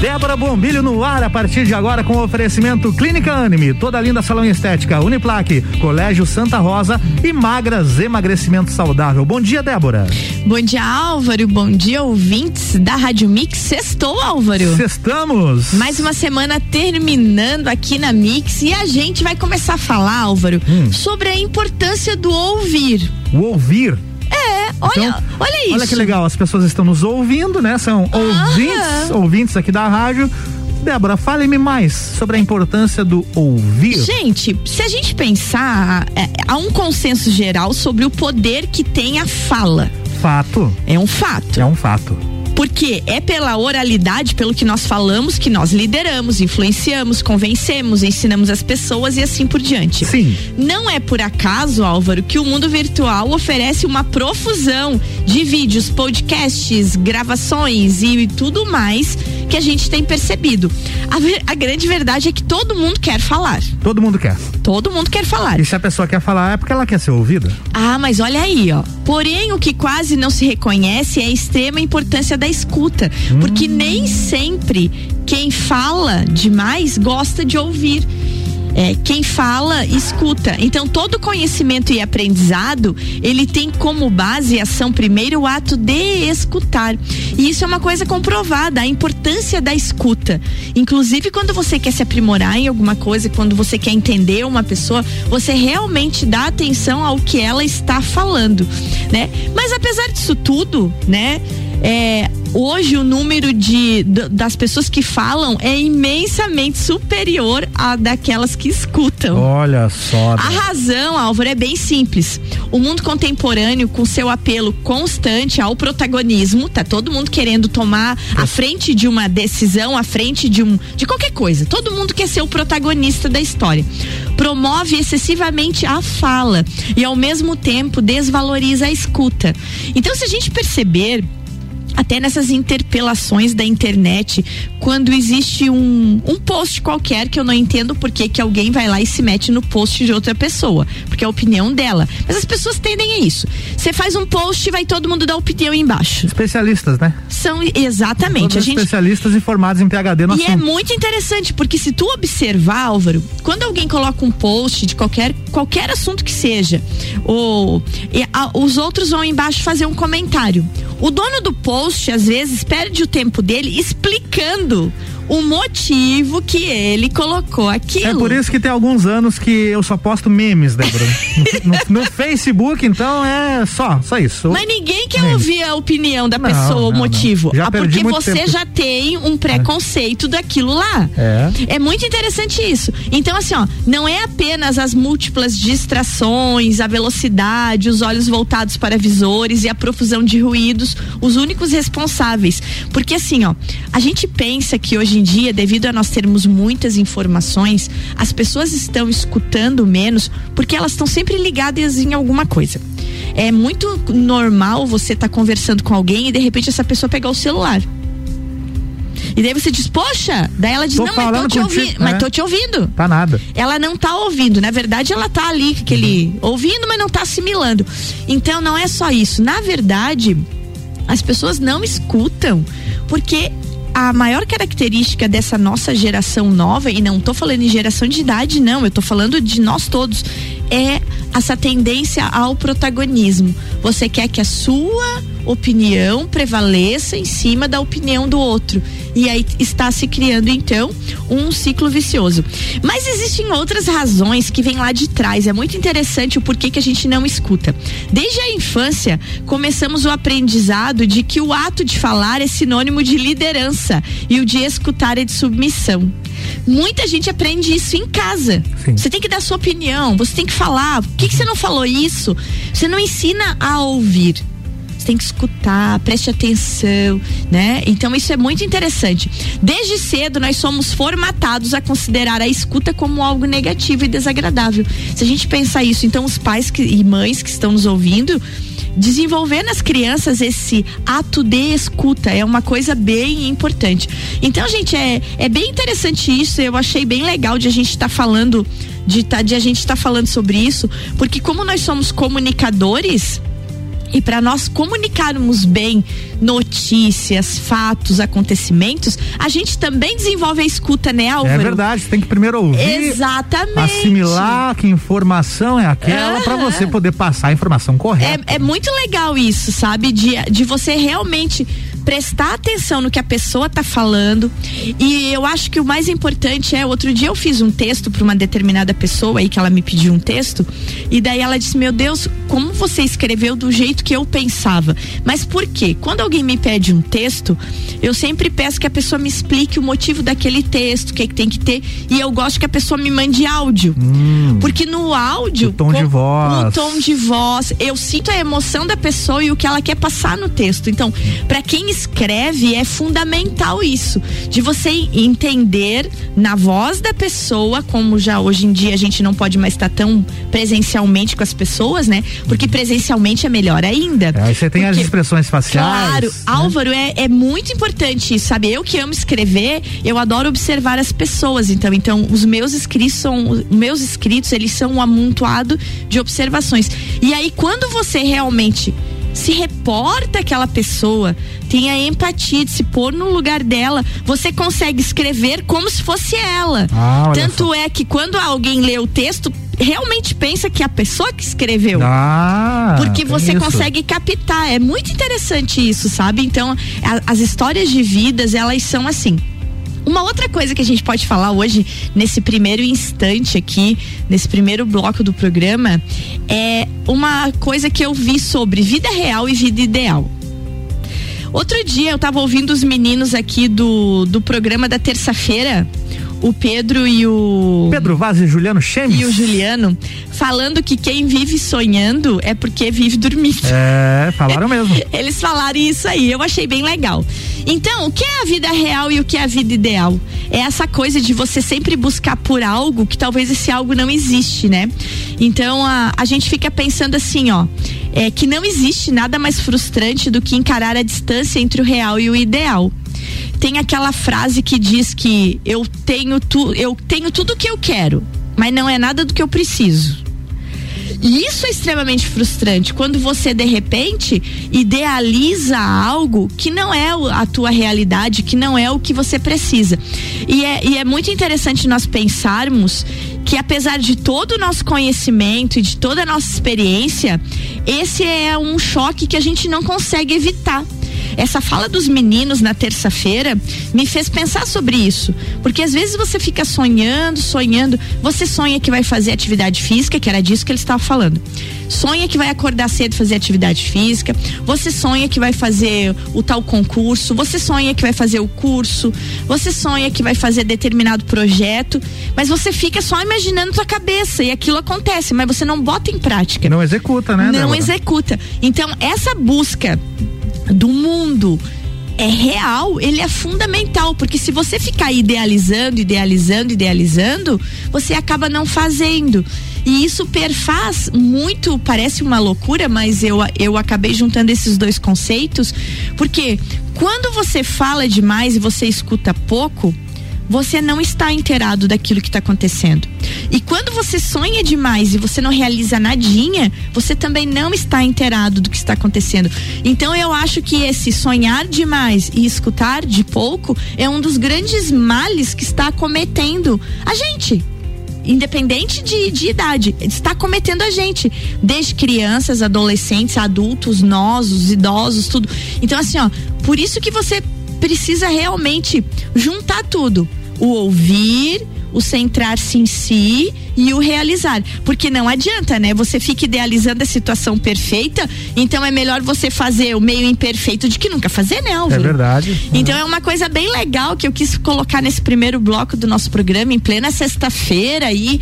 Débora Bombilho no ar a partir de agora com oferecimento Clínica Anime, toda linda salão estética, Uniplaque, Colégio Santa Rosa e Magras Emagrecimento Saudável. Bom dia, Débora. Bom dia, Álvaro. Bom dia, ouvintes da Rádio Mix. Sextou, Álvaro. Sextamos. Mais uma semana terminando aqui na Mix e a gente vai começar a falar, Álvaro, hum. sobre a importância do ouvir. O ouvir? É, olha, então, olha isso. Olha que legal, as pessoas estão nos ouvindo, né? São ouvintes, ouvintes aqui da rádio. Débora, fale-me mais sobre a importância do ouvir. Gente, se a gente pensar, é, há um consenso geral sobre o poder que tem a fala. Fato. É um fato. É um fato. Porque é pela oralidade, pelo que nós falamos, que nós lideramos, influenciamos, convencemos, ensinamos as pessoas e assim por diante. Sim. Não é por acaso, Álvaro, que o mundo virtual oferece uma profusão de vídeos, podcasts, gravações e tudo mais que a gente tem percebido. A, a, grande verdade é que todo mundo quer falar. Todo mundo quer. Todo mundo quer falar. E se a pessoa quer falar é porque ela quer ser ouvida? Ah, mas olha aí, ó. Porém, o que quase não se reconhece é a extrema importância da escuta. Hum. Porque nem sempre quem fala demais gosta de ouvir. É, quem fala, escuta. Então, todo conhecimento e aprendizado, ele tem como base e ação primeiro o ato de escutar. E isso é uma coisa comprovada, a importância da escuta. Inclusive, quando você quer se aprimorar em alguma coisa, quando você quer entender uma pessoa, você realmente dá atenção ao que ela está falando, né? Mas apesar disso tudo, né? É, hoje o número de, das pessoas que falam é imensamente superior a daquelas que escutam. Olha só. A razão, Álvaro, é bem simples. O mundo contemporâneo, com seu apelo constante ao protagonismo, tá todo mundo querendo tomar a frente de uma decisão, a frente de um de qualquer coisa. Todo mundo quer ser o protagonista da história. Promove excessivamente a fala e ao mesmo tempo desvaloriza a escuta. Então, se a gente perceber até nessas interpelações da internet, quando existe um, um post qualquer que eu não entendo por que alguém vai lá e se mete no post de outra pessoa, porque é a opinião dela. Mas as pessoas tendem a isso. Você faz um post e vai todo mundo dar opinião embaixo. Especialistas, né? São exatamente. Todos a gente... especialistas e formados em PhD no E é assunto. é muito interessante, porque se tu observar, Álvaro, quando alguém coloca um post de qualquer qualquer assunto que seja, ou a, os outros vão embaixo fazer um comentário. O dono do post, às vezes, perde o tempo dele explicando o motivo que ele colocou aquilo. É por isso que tem alguns anos que eu só posto memes, Débora. no, no, Facebook, então é só, só isso. Mas ninguém quer memes. ouvir a opinião da não, pessoa, o motivo. Ah, porque você tempo. já tem um preconceito é. daquilo lá. É. É muito interessante isso. Então, assim, ó, não é apenas as múltiplas distrações, a velocidade, os olhos voltados para visores e a profusão de ruídos os únicos responsáveis. Porque assim, ó, a gente pensa que hoje em dia, devido a nós termos muitas informações, as pessoas estão escutando menos porque elas estão sempre ligadas em alguma coisa. É muito normal você estar tá conversando com alguém e de repente essa pessoa pegar o celular. E daí você diz, poxa, daí ela diz, tô não, mas tô te ouvindo. É. Mas tô te ouvindo. Tá nada. Ela não tá ouvindo. Na verdade, ela tá ali, aquele, uhum. ouvindo, mas não tá assimilando. Então não é só isso. Na verdade, as pessoas não escutam porque a maior característica dessa nossa geração nova, e não estou falando em geração de idade, não, eu estou falando de nós todos, é essa tendência ao protagonismo. Você quer que a sua opinião prevaleça em cima da opinião do outro. E aí está se criando então um ciclo vicioso. Mas existem outras razões que vêm lá de trás. É muito interessante o porquê que a gente não escuta. Desde a infância, começamos o aprendizado de que o ato de falar é sinônimo de liderança e o de escutar é de submissão. Muita gente aprende isso em casa. Sim. Você tem que dar sua opinião, você tem que falar. Por que, que você não falou isso? Você não ensina a ouvir tem que escutar, preste atenção, né? Então isso é muito interessante. Desde cedo nós somos formatados a considerar a escuta como algo negativo e desagradável. Se a gente pensar isso, então os pais que, e mães que estão nos ouvindo, desenvolver nas crianças esse ato de escuta é uma coisa bem importante. Então, gente, é, é bem interessante isso. Eu achei bem legal de a gente estar tá falando de, tá, de a gente estar tá falando sobre isso, porque como nós somos comunicadores, E para nós comunicarmos bem notícias, fatos, acontecimentos, a gente também desenvolve a escuta, né, Álvaro? É verdade, você tem que primeiro ouvir. Exatamente. Assimilar que informação é aquela uhum. para você poder passar a informação correta. É, é muito legal isso, sabe? De, de você realmente prestar atenção no que a pessoa tá falando. E eu acho que o mais importante é, outro dia eu fiz um texto para uma determinada pessoa aí que ela me pediu um texto, e daí ela disse: "Meu Deus, como você escreveu do jeito que eu pensava". Mas por quê? Quando alguém me pede um texto, eu sempre peço que a pessoa me explique o motivo daquele texto, o que, que tem que ter, e eu gosto que a pessoa me mande áudio. Hum, porque no áudio, o tom de voz, o tom de voz, eu sinto a emoção da pessoa e o que ela quer passar no texto. Então, para quem escreve é fundamental isso, de você entender na voz da pessoa, como já hoje em dia a gente não pode mais estar tão presencialmente com as pessoas, né? Porque presencialmente é melhor ainda. É, aí você tem Porque, as expressões faciais. Claro, né? Álvaro, é, é muito importante isso, sabe? Eu que amo escrever, eu adoro observar as pessoas, então, então os meus escritos são, meus escritos, eles são um amontoado de observações. E aí quando você realmente se reporta aquela pessoa, tenha empatia de se pôr no lugar dela, você consegue escrever como se fosse ela. Ah, Tanto é que quando alguém lê o texto, realmente pensa que é a pessoa que escreveu. Ah, porque você isso. consegue captar. É muito interessante isso, sabe? Então, a, as histórias de vidas, elas são assim uma outra coisa que a gente pode falar hoje, nesse primeiro instante aqui, nesse primeiro bloco do programa, é uma coisa que eu vi sobre vida real e vida ideal. Outro dia eu estava ouvindo os meninos aqui do, do programa da terça-feira o Pedro e o. Pedro Vaz e Juliano Chemes. E o Juliano, falando que quem vive sonhando é porque vive dormindo. É, falaram mesmo. Eles falaram isso aí, eu achei bem legal. Então, o que é a vida real e o que é a vida ideal? É essa coisa de você sempre buscar por algo que talvez esse algo não existe, né? Então, a, a gente fica pensando assim, ó, é que não existe nada mais frustrante do que encarar a distância entre o real e o ideal tem aquela frase que diz que eu tenho, tu, eu tenho tudo o que eu quero, mas não é nada do que eu preciso. E isso é extremamente frustrante quando você de repente idealiza algo que não é a tua realidade, que não é o que você precisa. E é, e é muito interessante nós pensarmos que apesar de todo o nosso conhecimento e de toda a nossa experiência, esse é um choque que a gente não consegue evitar. Essa fala dos meninos na terça-feira me fez pensar sobre isso. Porque às vezes você fica sonhando, sonhando. Você sonha que vai fazer atividade física, que era disso que ele estava falando. Sonha que vai acordar cedo fazer atividade física. Você sonha que vai fazer o tal concurso. Você sonha que vai fazer o curso. Você sonha que vai fazer determinado projeto. Mas você fica só imaginando tua cabeça e aquilo acontece, mas você não bota em prática. Não executa, né? Não Débora? executa. Então, essa busca do mundo é real, ele é fundamental, porque se você ficar idealizando, idealizando, idealizando, você acaba não fazendo. E isso perfaz muito, parece uma loucura, mas eu, eu acabei juntando esses dois conceitos, porque quando você fala demais e você escuta pouco, você não está inteirado daquilo que está acontecendo. E quando você sonha demais e você não realiza nadinha, você também não está inteirado do que está acontecendo. Então eu acho que esse sonhar demais e escutar de pouco é um dos grandes males que está cometendo a gente independente de, de, idade, está cometendo a gente, desde crianças, adolescentes, adultos, nós, os idosos, tudo. Então, assim, ó, por isso que você precisa realmente juntar tudo o ouvir, o centrar-se em si e o realizar. Porque não adianta, né? Você fica idealizando a situação perfeita, então é melhor você fazer o meio imperfeito de que nunca fazer, né, Álvaro? É verdade. Então é uma coisa bem legal que eu quis colocar nesse primeiro bloco do nosso programa, em plena sexta-feira aí,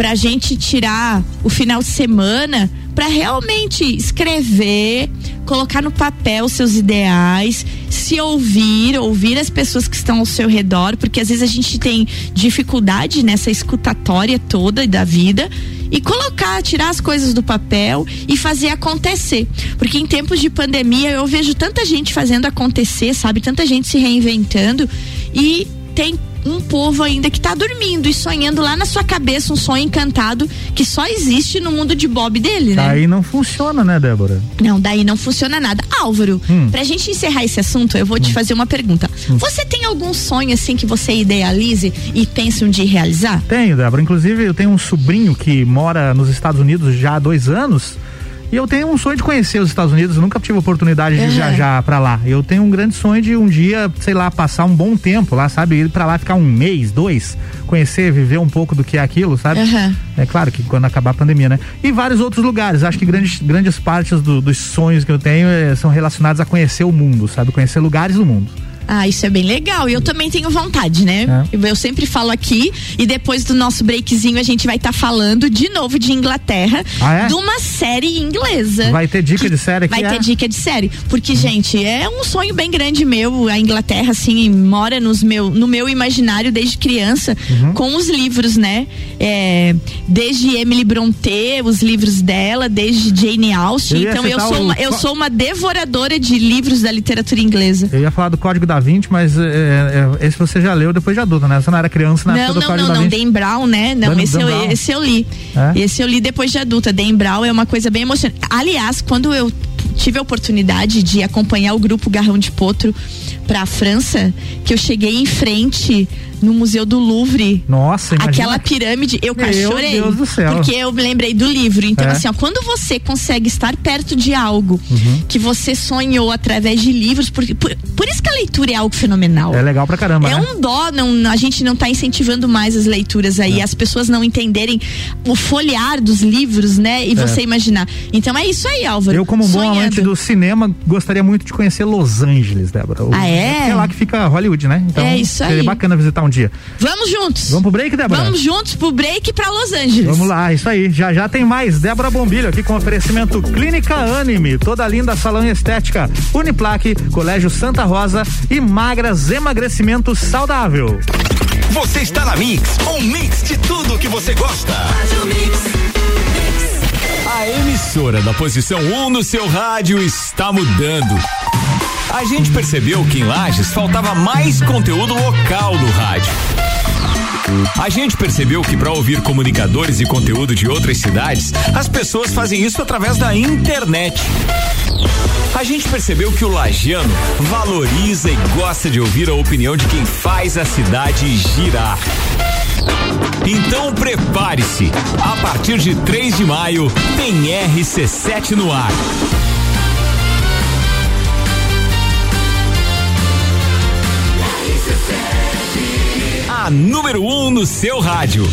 pra gente tirar o final de semana para realmente escrever, colocar no papel seus ideais, se ouvir, ouvir as pessoas que estão ao seu redor, porque às vezes a gente tem dificuldade nessa escutatória toda da vida e colocar, tirar as coisas do papel e fazer acontecer. Porque em tempos de pandemia eu vejo tanta gente fazendo acontecer, sabe? Tanta gente se reinventando e tem um povo ainda que tá dormindo e sonhando lá na sua cabeça um sonho encantado que só existe no mundo de Bob dele, né? Aí não funciona, né, Débora? Não, daí não funciona nada. Álvaro, hum. pra gente encerrar esse assunto, eu vou hum. te fazer uma pergunta. Hum. Você tem algum sonho assim que você idealize e pense um dia realizar? Tenho, Débora. Inclusive, eu tenho um sobrinho que mora nos Estados Unidos já há dois anos. E eu tenho um sonho de conhecer os Estados Unidos, eu nunca tive oportunidade de uhum. viajar para lá. Eu tenho um grande sonho de um dia, sei lá, passar um bom tempo lá, sabe? Ir para lá ficar um mês, dois, conhecer, viver um pouco do que é aquilo, sabe? Uhum. É claro que quando acabar a pandemia, né? E vários outros lugares. Acho que grandes, grandes partes do, dos sonhos que eu tenho é, são relacionados a conhecer o mundo, sabe? Conhecer lugares do mundo. Ah, isso é bem legal. E eu também tenho vontade, né? É. Eu sempre falo aqui e depois do nosso breakzinho a gente vai estar tá falando de novo de Inglaterra, ah, é? de uma série inglesa. Vai ter dica de série aqui? Vai é? ter dica de série. Porque, uhum. gente, é um sonho bem grande meu. A Inglaterra, assim, mora nos meu, no meu imaginário desde criança, uhum. com os livros, né? É, desde Emily Brontë, os livros dela, desde Jane Austen. Eu então eu sou, o... uma, eu sou uma devoradora de livros da literatura inglesa. Eu ia falar do Código da 20, mas é, é, esse você já leu depois de adulta, né? Você não era criança na não, época do não, Código não, da não, Dan Brown, né? Não, Dan, esse, Dan eu, esse eu li. É? Esse eu li depois de adulta. Dan Brown é uma coisa bem emocionante. Aliás, quando eu tive a oportunidade de acompanhar o grupo Garrão de Potro para a França, que eu cheguei em frente no Museu do Louvre. Nossa, imagina. Aquela pirâmide, eu Meu chorei. Deus do céu. Porque eu me lembrei do livro. Então, é. assim, ó, quando você consegue estar perto de algo uhum. que você sonhou através de livros, por, por, por, isso que a leitura é algo fenomenal. É legal pra caramba. É né? um dó, não, a gente não tá incentivando mais as leituras aí, é. as pessoas não entenderem o folhear dos livros, né? E é. você imaginar. Então é isso aí, Álvaro. Eu, como bom amante do cinema, gostaria muito de conhecer Los Angeles, Débora. ah, é? É lá que fica Hollywood, né? Então, é isso aí. Seria bacana visitar um dia. Vamos juntos. Vamos pro break, Débora? Vamos juntos pro break pra Los Angeles. Vamos lá, isso aí. Já já tem mais. Débora Bombilho aqui com oferecimento Clínica Anime, toda linda salão estética, Uniplaque, Colégio Santa Rosa e Magras Emagrecimento Saudável. Você está na Mix, um mix de tudo que você gosta. A emissora da posição 1 um no seu rádio está mudando. A gente percebeu que em Lages faltava mais conteúdo local no rádio. A gente percebeu que para ouvir comunicadores e conteúdo de outras cidades, as pessoas fazem isso através da internet. A gente percebeu que o lagiano valoriza e gosta de ouvir a opinião de quem faz a cidade girar. Então prepare-se. A partir de 3 de maio tem RC7 no ar. A número 1 um no seu rádio.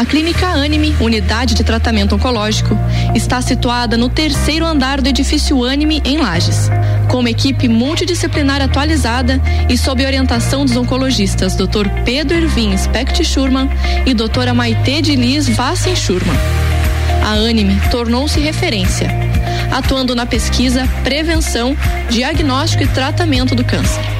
A Clínica Anime, unidade de tratamento oncológico, está situada no terceiro andar do edifício Anime, em Lages. Com uma equipe multidisciplinar atualizada e sob orientação dos oncologistas Dr. Pedro Irvin Specht Schurman e doutora Maite de Liz Vassen Schurman. A Anime tornou-se referência, atuando na pesquisa, prevenção, diagnóstico e tratamento do câncer.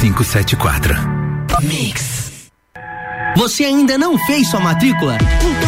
574. Mix. Você ainda não fez sua matrícula? Então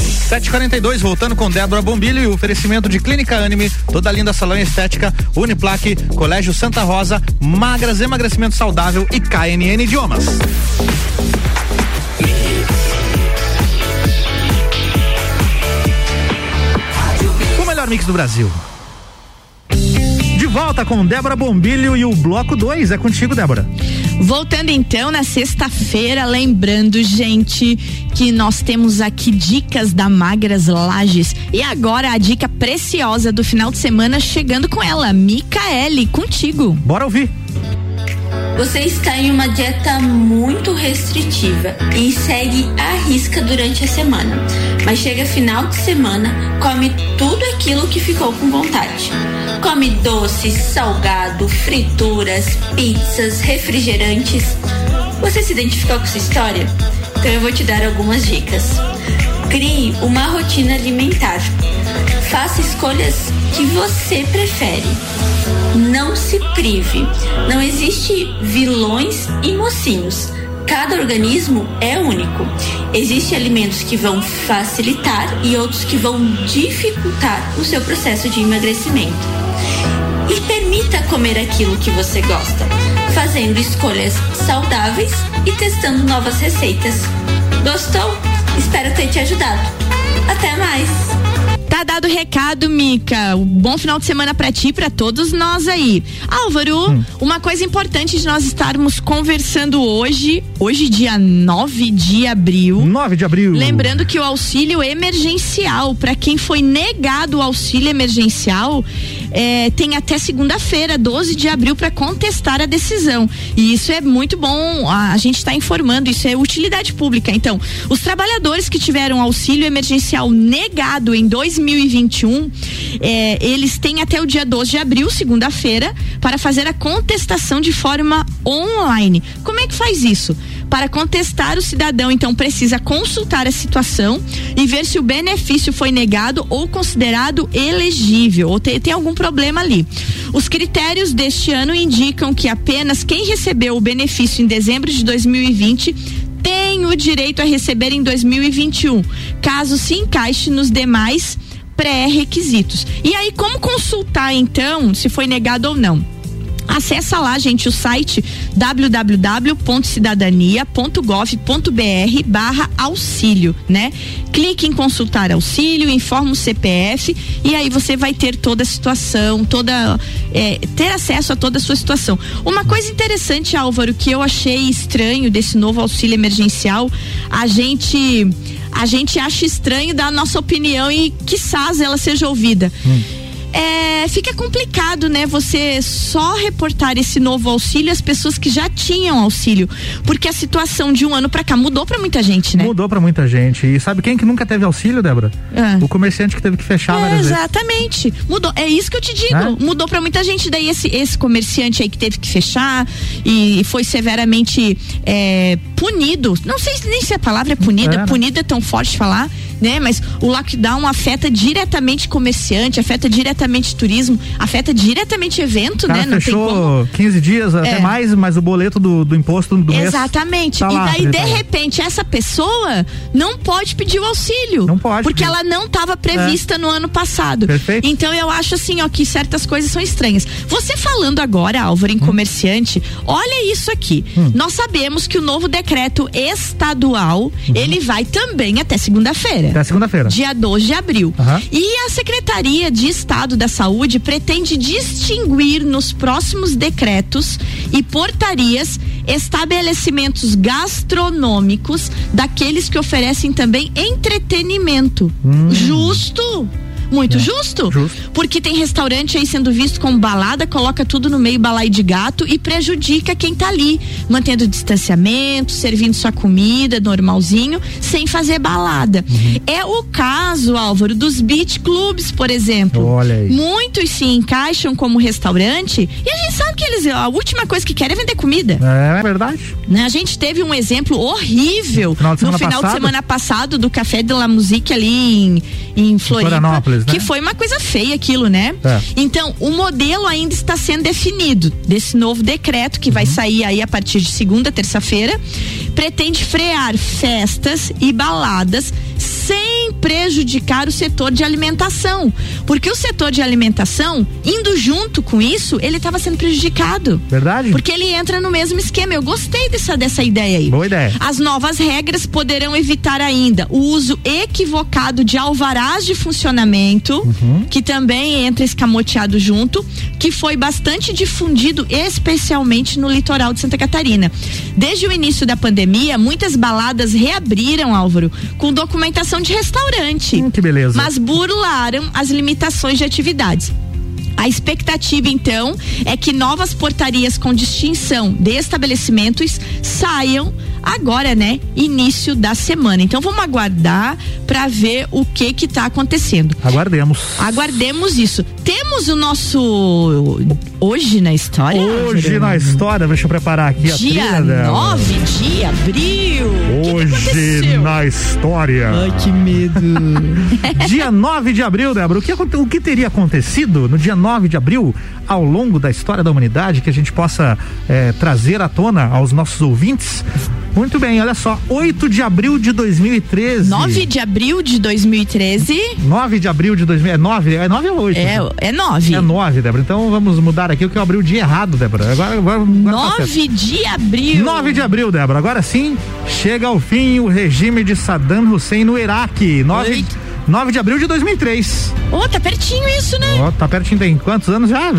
742, voltando com Débora Bombilho e oferecimento de Clínica Anime, toda linda salão estética, Uniplaque, Colégio Santa Rosa, Magras Emagrecimento Saudável e KNN Idiomas. O melhor mix do Brasil. Volta com Débora Bombilho e o bloco 2. É contigo, Débora. Voltando então na sexta-feira, lembrando, gente, que nós temos aqui dicas da Magras Lages. E agora a dica preciosa do final de semana chegando com ela, Micaele, contigo. Bora ouvir. Você está em uma dieta muito restritiva e segue à risca durante a semana, mas chega final de semana, come tudo aquilo que ficou com vontade. Come doces, salgado, frituras, pizzas, refrigerantes. Você se identificou com essa história? Então eu vou te dar algumas dicas. Crie uma rotina alimentar. Faça escolhas que você prefere. Não se prive. Não existe vilões e mocinhos. Cada organismo é único. Existem alimentos que vão facilitar e outros que vão dificultar o seu processo de emagrecimento. E permita comer aquilo que você gosta, fazendo escolhas saudáveis e testando novas receitas. Gostou? Espero ter te ajudado. Até mais! Tá dado o recado, Mica. Um bom final de semana pra ti e pra todos nós aí. Álvaro, Hum. uma coisa importante de nós estarmos conversando hoje, hoje dia 9 de abril. 9 de abril. Lembrando que o auxílio emergencial, para quem foi negado o auxílio emergencial, é, tem até segunda-feira, 12 de abril, para contestar a decisão. E isso é muito bom, a, a gente está informando, isso é utilidade pública. Então, os trabalhadores que tiveram auxílio emergencial negado em 2021, é, eles têm até o dia 12 de abril, segunda-feira, para fazer a contestação de forma online. Como é que faz isso? Para contestar, o cidadão então precisa consultar a situação e ver se o benefício foi negado ou considerado elegível ou te- tem algum problema ali. Os critérios deste ano indicam que apenas quem recebeu o benefício em dezembro de 2020 tem o direito a receber em 2021, caso se encaixe nos demais pré-requisitos. E aí, como consultar então se foi negado ou não? Acessa lá, gente, o site www.cidadania.gov.br barra auxílio, né? Clique em consultar auxílio, informa o CPF e aí você vai ter toda a situação, toda é, ter acesso a toda a sua situação. Uma coisa interessante, Álvaro, que eu achei estranho desse novo auxílio emergencial, a gente a gente acha estranho dar a nossa opinião e quizás ela seja ouvida. É, fica complicado, né? Você só reportar esse novo auxílio às pessoas que já tinham auxílio, porque a situação de um ano pra cá mudou pra muita gente, né? Mudou pra muita gente. E sabe quem que nunca teve auxílio, Débora? Ah. O comerciante que teve que fechar É, várias vezes. exatamente. Mudou. É isso que eu te digo. É? Mudou pra muita gente. Daí esse, esse comerciante aí que teve que fechar e foi severamente é, punido. Não sei se- nem se a palavra é punida. É, né? Punido é tão forte falar, né? Mas o lockdown afeta diretamente comerciante, afeta diretamente turismo, afeta diretamente evento, cara né? Não tem como. fechou 15 dias, até É. mais, mas o boleto do, do imposto do. Exatamente. tá e lá, daí, de tá repente, essa pessoa não pode pedir o auxílio. Não pode. Porque ela não estava prevista no ano passado. Perfeito. Então eu acho assim, ó, que certas coisas são estranhas. Você falando agora, Álvaro, em Hum. comerciante, olha isso aqui. Nós sabemos que o novo decreto estadual, ele vai também até segunda-feira. Uhum. Até segunda-feira. Dia 12 de abril. Aham. E a Secretaria de Estado da Saúde pretende distinguir nos próximos decretos e portarias estabelecimentos gastronômicos daqueles que oferecem também entretenimento. Justo? Muito justo? Porque tem restaurante aí sendo visto como balada, coloca tudo no meio balai de gato e prejudica quem tá ali, mantendo distanciamento, servindo sua comida normalzinho, sem fazer balada. É o caso, Álvaro, dos beach clubs, por exemplo. Olha aí. Muitos se encaixam como restaurante e a gente sabe que eles, a última coisa que querem é vender comida. É verdade. Né? A gente teve um exemplo horrível Final de no semana final de passado? semana passado do Café de la Musique ali em, em Floripa, Florianópolis, né? que foi uma coisa feia aquilo, né? É. Então, o modelo ainda está sendo definido desse novo decreto que Uhum. vai sair aí a partir de segunda, terça-feira, pretende frear festas e baladas sem prejudicar o setor de alimentação, porque o setor de alimentação, indo junto com isso, ele estava sendo prejudicado. Verdade? Porque ele entra no mesmo esquema. Eu gostei dessa, dessa ideia aí. Boa ideia. As novas regras poderão evitar ainda o uso equivocado de alvarás de funcionamento, Uhum. que também entra escamoteado junto, que foi bastante difundido, especialmente no litoral de Santa Catarina. Desde o início da pandemia, muitas baladas reabriram, Álvaro, com documentação de restaurante. Que beleza. Mas burlaram as limitações de atividades. A expectativa, então, é que novas portarias com distinção de estabelecimentos saiam agora, né? Início da semana. Então vamos aguardar para ver o que que tá acontecendo. Aguardemos. Aguardemos isso. Temos o nosso hoje na história. Hoje na história, deixa eu preparar aqui a Dia trilha dela. 9 de abril. O que que Hoje na história. Ai, que medo. dia 9 de abril, Débora, o que, o que teria acontecido no dia 9 de abril ao longo da história da humanidade que a gente possa eh, trazer à tona aos nossos ouvintes? Muito bem, olha só, 8 de abril de 2013. 9 de abril de 2013. 9 de abril de 2000, é 9, é 9 ou 8? É, é 9. É 9, Débora. Então vamos mudar aqui o que eu abri o dia errado, Débora. Agora, agora, agora tá certo. 9 de abril. 9 de abril, Débora. Agora sim, chega ao fim o regime de Saddam Hussein no Iraque. 9, 9 de abril de 2003. Ô, tá pertinho isso, né? Ó, tá pertinho, tem quantos anos já?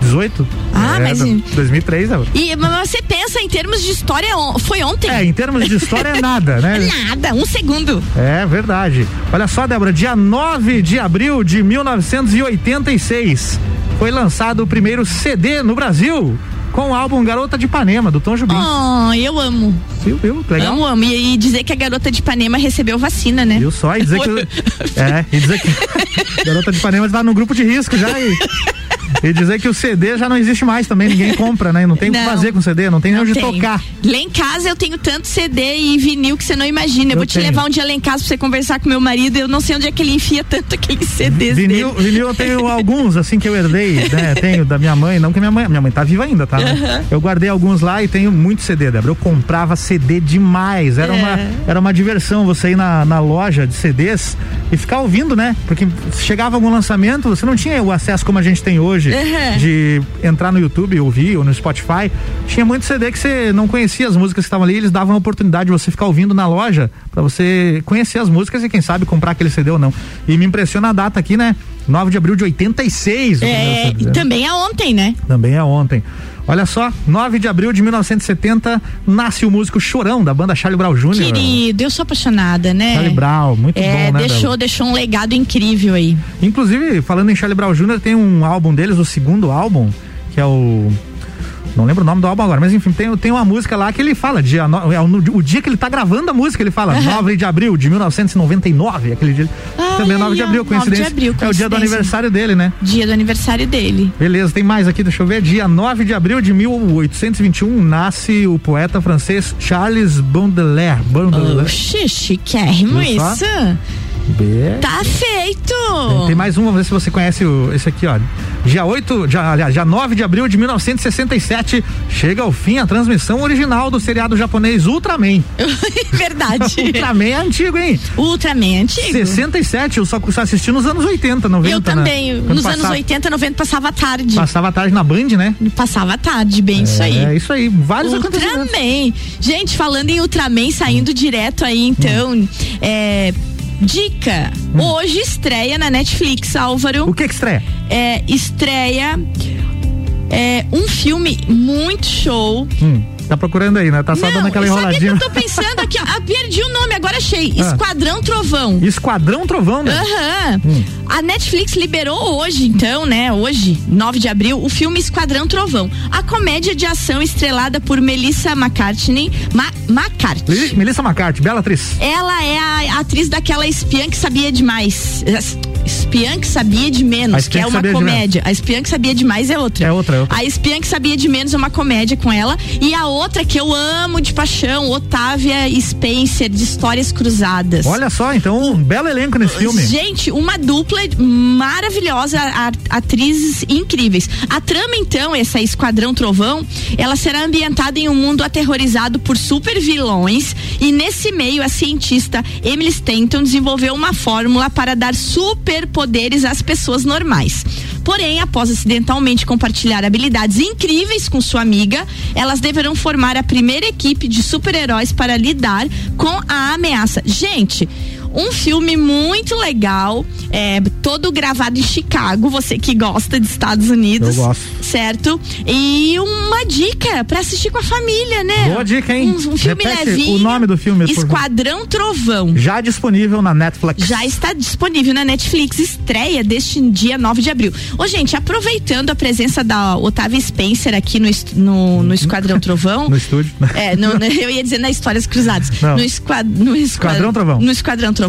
18? Ah, É, mas- 2003, Débora. E mas você pensa em termos de história, foi ontem? É, em termos de história é nada, né? Nada, um segundo. É verdade. Olha só, Débora, dia 9 de abril de 1986 foi lançado o primeiro CD no Brasil com o álbum Garota de Ipanema, do Tom Jobim. Oh, eu amo. Viu, viu? Legal. Amo, amo. E, e dizer que a garota de Ipanema recebeu vacina, né? Viu só? E dizer que. É, e dizer que. Garota de Ipanema está no grupo de risco já. E, e dizer que o CD já não existe mais também, ninguém compra, né? Não tem o que fazer com CD, não tem nem onde tem. tocar. Lá em casa eu tenho tanto CD e vinil que você não imagina. Eu, Eu vou te tenho. levar um dia lá em casa pra você conversar com meu marido. Eu não sei onde é que ele enfia tanto aqueles CDs Vinil, dele. vinil eu tenho alguns, assim, que eu herdei, né? Tenho da minha mãe, não que minha mãe. Minha mãe tá viva ainda, tá? Aham. Eu guardei alguns lá e tenho muito CD, Débora. Eu comprava CD demais. Era, É. uma, era uma diversão você ir na, na loja de CDs e ficar ouvindo, né? Porque chegava algum lançamento, você não tinha o acesso como a gente tem hoje Aham. de entrar no YouTube, ouvir, ou no Spotify. Tinha muito CD que você não conhecia as músicas que estavam ali, eles davam a oportunidade de você ficar ouvindo na loja pra você conhecer as músicas e quem sabe comprar aquele CD ou não. E me impressiona a data aqui, né? 9 de abril de 86. o primeiro É, também é ontem, né? Também é ontem. Olha só, 9 de abril de 1970, nasce o músico Chorão, da banda Charlie Brown Jr. Querido, eu sou apaixonada, né? Charlie Brown, muito é, bom, né? deixou, Bela? deixou um legado incrível aí. Inclusive, falando em Charlie Brown Jr., tem um álbum deles, o segundo álbum, que é o. Não lembro o nome do álbum agora, mas enfim, tem, tem uma música lá que ele fala, dia, é o, dia que ele tá gravando a música, ele fala, 9 de abril de 1999, aquele dia. também é 9 de abril, 9 de coincidência. abril, é o dia do coincidência. aniversário dele, né? Dia do aniversário dele. Beleza, tem mais aqui, deixa eu ver. Dia 9 de abril de 1821 nasce o poeta francês Charles Baudelaire. Baudelaire. Oxi, chiquérrimo isso. Be- Tá feito! Tem mais um, vamos ver se você conhece o, esse aqui, ó. Dia 8, dia, aliás, dia 9 de abril de 1967, chega ao fim a transmissão original do seriado japonês Ultraman. Verdade. Ultraman é antigo, hein? Ultraman é antigo. 67, eu só só assisti nos anos 80, 90. Eu também. Né? Nos anos passava- 80, 90 passava tarde. Passava tarde na Band, né? Passava tarde, bem isso aí. É, isso aí. Vários acontecimentos. Ultraman. Gente, falando em Ultraman, saindo direto aí, então. Hum. É, dica. Hoje estreia na Netflix, Álvaro. O que que estreia? É, estreia é, um filme muito show. Hum, tá procurando aí, né? Tá só Não, dando aquela sabe que enroladinha. eu tô pensando aqui, ó, perdi o nome, agora achei. Ah. Esquadrão Trovão. Esquadrão Trovão, né? Aham. Hum. A Netflix liberou hoje, então, né? Hoje, 9 de abril, o filme Esquadrão Trovão. A comédia de ação estrelada por Melissa McCartney. Ma McCartney. Meli- Melissa McCarthy, bela atriz. Ela é a atriz daquela espiã que sabia demais. Espiã que sabia de menos, que é uma comédia. A espiã que sabia demais é outra. É outra, é outra. A espiã que sabia de menos é uma comédia com ela. E a outra que eu amo de paixão, Otávia Spencer, de Histórias Cruzadas. Olha só, então, um belo elenco nesse filme. Gente, uma dupla maravilhosa, atrizes incríveis. A trama, então, essa Esquadrão Trovão, ela será ambientada em um mundo aterrorizado por super vilões e nesse meio a cientista Emily Stanton desenvolveu uma fórmula para dar superpoderes às pessoas normais. Porém, após acidentalmente compartilhar habilidades incríveis com sua amiga, elas deverão formar a primeira equipe de super-heróis para lidar com a ameaça. Gente, um filme muito legal, é, todo gravado em Chicago, você que gosta de Estados Unidos. Eu gosto. Certo? E uma dica pra assistir com a família, né? Boa dica, hein? Um, um filme Repete levinho. o nome do filme. Esquadrão Trovão. Já disponível na Netflix. Já está disponível na Netflix, estreia deste dia 9 de abril. Ô, gente, aproveitando a presença da Otávia Spencer aqui no, no, no Esquadrão Trovão. No estúdio. É, no- eu ia dizer nas Histórias Cruzadas. Não. No, esquad, no esquad- Esquadrão Trovão. No Esquadrão Trovão.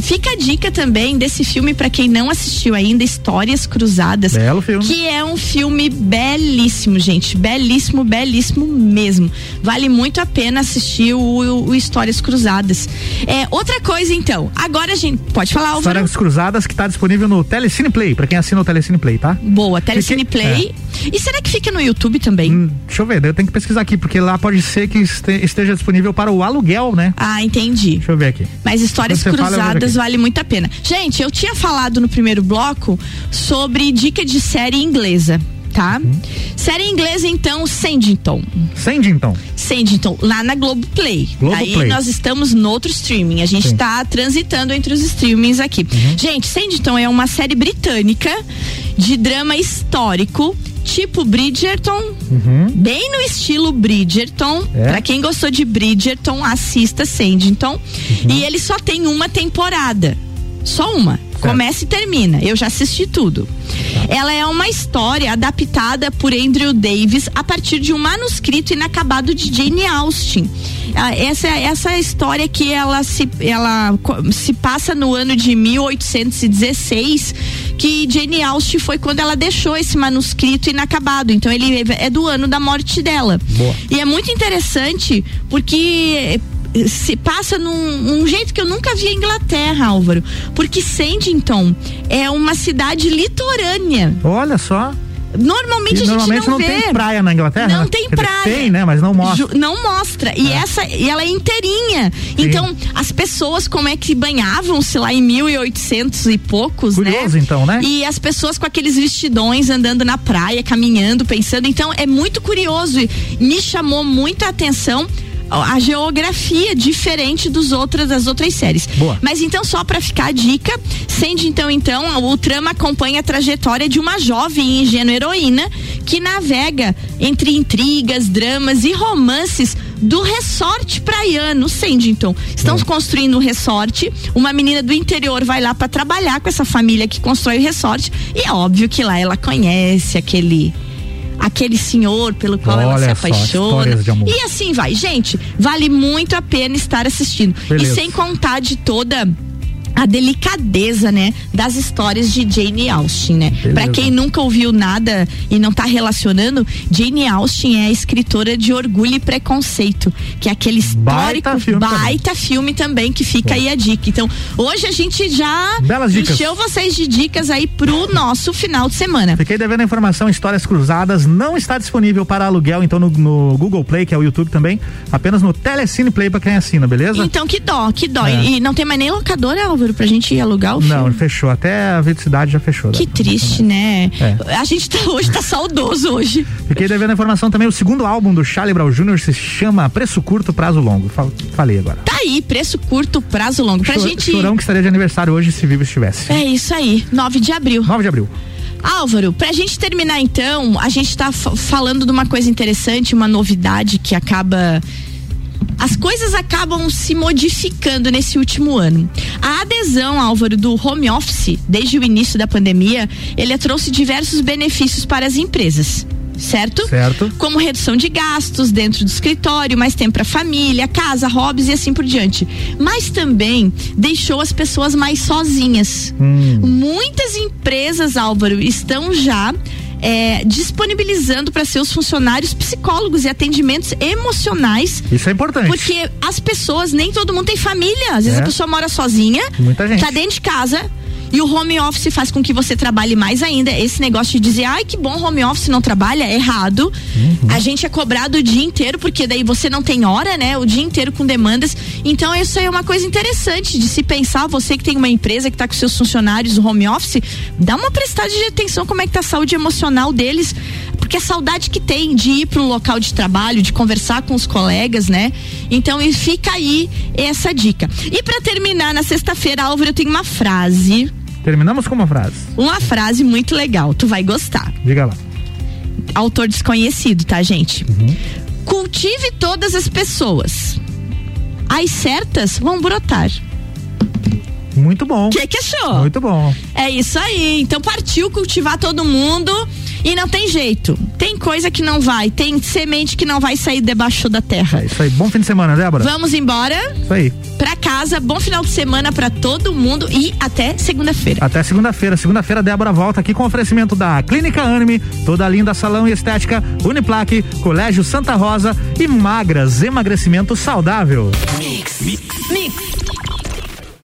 Fica a dica também desse filme pra quem não assistiu ainda, Histórias Cruzadas. Belo filme. Que é um filme belíssimo, gente. Belíssimo, belíssimo mesmo. Vale muito a pena assistir o, o- Histórias Cruzadas. É, outra coisa, então. Agora a gente. Pode falar, Álvaro? Histórias Cruzadas que tá disponível no Telecine Play, pra quem assina o Telecine Play, tá? Boa, Telecine Play. E será que fica no YouTube também? Hum, deixa eu ver, eu tenho que pesquisar aqui, porque lá pode ser que este- esteja disponível para o aluguel, né? Ah, entendi. Deixa eu ver aqui. Mas histórias cruzadas vale muito a pena. Gente, eu tinha falado no primeiro bloco sobre dica de série inglesa. Tá? Uhum. Série inglesa, então, Sandington. Sandington. Sandington, lá na Globoplay. Globoplay. Aí nós estamos no outro streaming. A gente Sim. Uhum. tá transitando entre os streamings aqui. Gente, Sandington é uma série britânica de drama histórico, tipo Bridgerton, bem no estilo Bridgerton. Uhum. É. Pra quem gostou de Bridgerton, assista Sandington. Uhum. E ele só tem uma temporada. Só uma. Começa e termina. Eu já assisti tudo. Tá. Ela é uma história adaptada por Andrew Davis a partir de um manuscrito inacabado de Jane Austen. Ah, Essa, essa história que ela se, ela se passa no ano de 1816, que Jane Austen foi quando ela deixou esse manuscrito inacabado. Então ele é do ano da morte dela. Boa. E é muito interessante porque se passa num, num jeito que eu nunca vi a Inglaterra, Álvaro. Porque Sandington é uma cidade litorânea. Olha só. Normalmente a gente não, não vê. tem praia na Inglaterra, Não né? tem Quer dizer, praia. tem, né? Mas não mostra. Ju- não mostra. E essa, e ela é inteirinha. Então, as pessoas como é que banhavam-se lá em 1800 e poucos, Curioso, né? então, né? E as pessoas com aqueles vestidões andando na praia, caminhando, pensando. Então, é muito curioso. E me chamou muito a atenção a geografia diferente dos outras das outras séries. Boa. Mas então só para ficar a dica, sendo então então o trama acompanha a trajetória de uma jovem e ingênua heroína que navega entre intrigas, dramas e romances do resort praiano Sandington. Estão construindo um resort, uma menina do interior vai lá para trabalhar com essa família que constrói o resort e é óbvio que lá ela conhece aquele aquele senhor pelo qual ela se Olha apaixona. E assim vai. Gente, vale muito a pena estar assistindo. Beleza. E sem contar de toda a delicadeza, né, das histórias de Jane Austen, né? Para quem nunca ouviu nada e não tá relacionando, Jane Austen é a escritora de Orgulho e Preconceito, que é aquele histórico Baita filme baita filme também que fica aí a dica. Então, hoje a gente já encheu vocês de dicas aí pro nosso final de semana. Fiquei devendo a informação Histórias Cruzadas não está disponível para aluguel então no, no Google Play, que é o YouTube também, apenas no Telecine Play para quem assina, beleza? Então, que dó, que dó. É. E não tem mais nem locadora, Álvaro, pra gente alugar o filme. Não, fechou. Até a Veticidade já fechou. Que triste, né? É. A gente tá hoje, tá saudoso hoje. Fiquei devendo a informação também. O segundo álbum do Charlie Brown Jr. se chama Preço Curto, Prazo Longo. Fal- Falei agora. Tá aí, preço curto, prazo longo. Pra Chor- gente. Chorão que estaria de aniversário hoje se vivo estivesse. É isso aí, 9 de abril. 9 de abril. Álvaro, pra gente terminar então, a gente tá fa- falando de uma coisa interessante, uma novidade que acaba. As coisas acabam se modificando nesse último ano. A adesão, Álvaro, do home office, desde o início da pandemia, ele trouxe diversos benefícios para as empresas. Certo? Certo. Como redução de gastos dentro do escritório, mais tempo para família, casa, hobbies e assim por diante. Mas também deixou as pessoas mais sozinhas. Muitas empresas, Álvaro, estão já é, disponibilizando para seus funcionários psicólogos e atendimentos emocionais. Isso é importante. Porque as pessoas, nem todo mundo tem família. Às vezes É. a pessoa mora sozinha, Muita gente. tá dentro de casa. E o home office faz com que você trabalhe mais ainda. Esse negócio de dizer, ai que bom home office não trabalha, é errado. Uhum. A gente é cobrado o dia inteiro, porque daí você não tem hora, né? O dia inteiro com demandas. Então, isso aí é uma coisa interessante de se pensar. Você que tem uma empresa que tá com seus funcionários no home office, dá uma prestada de atenção como é que tá a saúde emocional deles. Porque a saudade que tem de ir pro local de trabalho, de conversar com os colegas, né? Então, e fica aí essa dica. E para terminar, na sexta-feira, Álvaro, eu tenho uma frase. Terminamos com uma frase. Uma frase muito legal, tu vai gostar. Diga lá. Autor desconhecido, tá, gente? Cultive todas as pessoas. As certas vão brotar. Muito bom. O que, que achou? Muito bom. É isso aí. Então partiu cultivar todo mundo e não tem jeito. Tem coisa que não vai, tem semente que não vai sair debaixo da terra. É isso aí. Bom fim de semana, Débora. Vamos embora Isso aí. pra casa. Bom final de semana pra todo mundo e até segunda-feira. Até segunda-feira. Segunda-feira, Débora volta aqui com oferecimento da Clínica Anime, toda linda salão e estética, Uniplaque, Colégio Santa Rosa e Magras, emagrecimento saudável. Mix.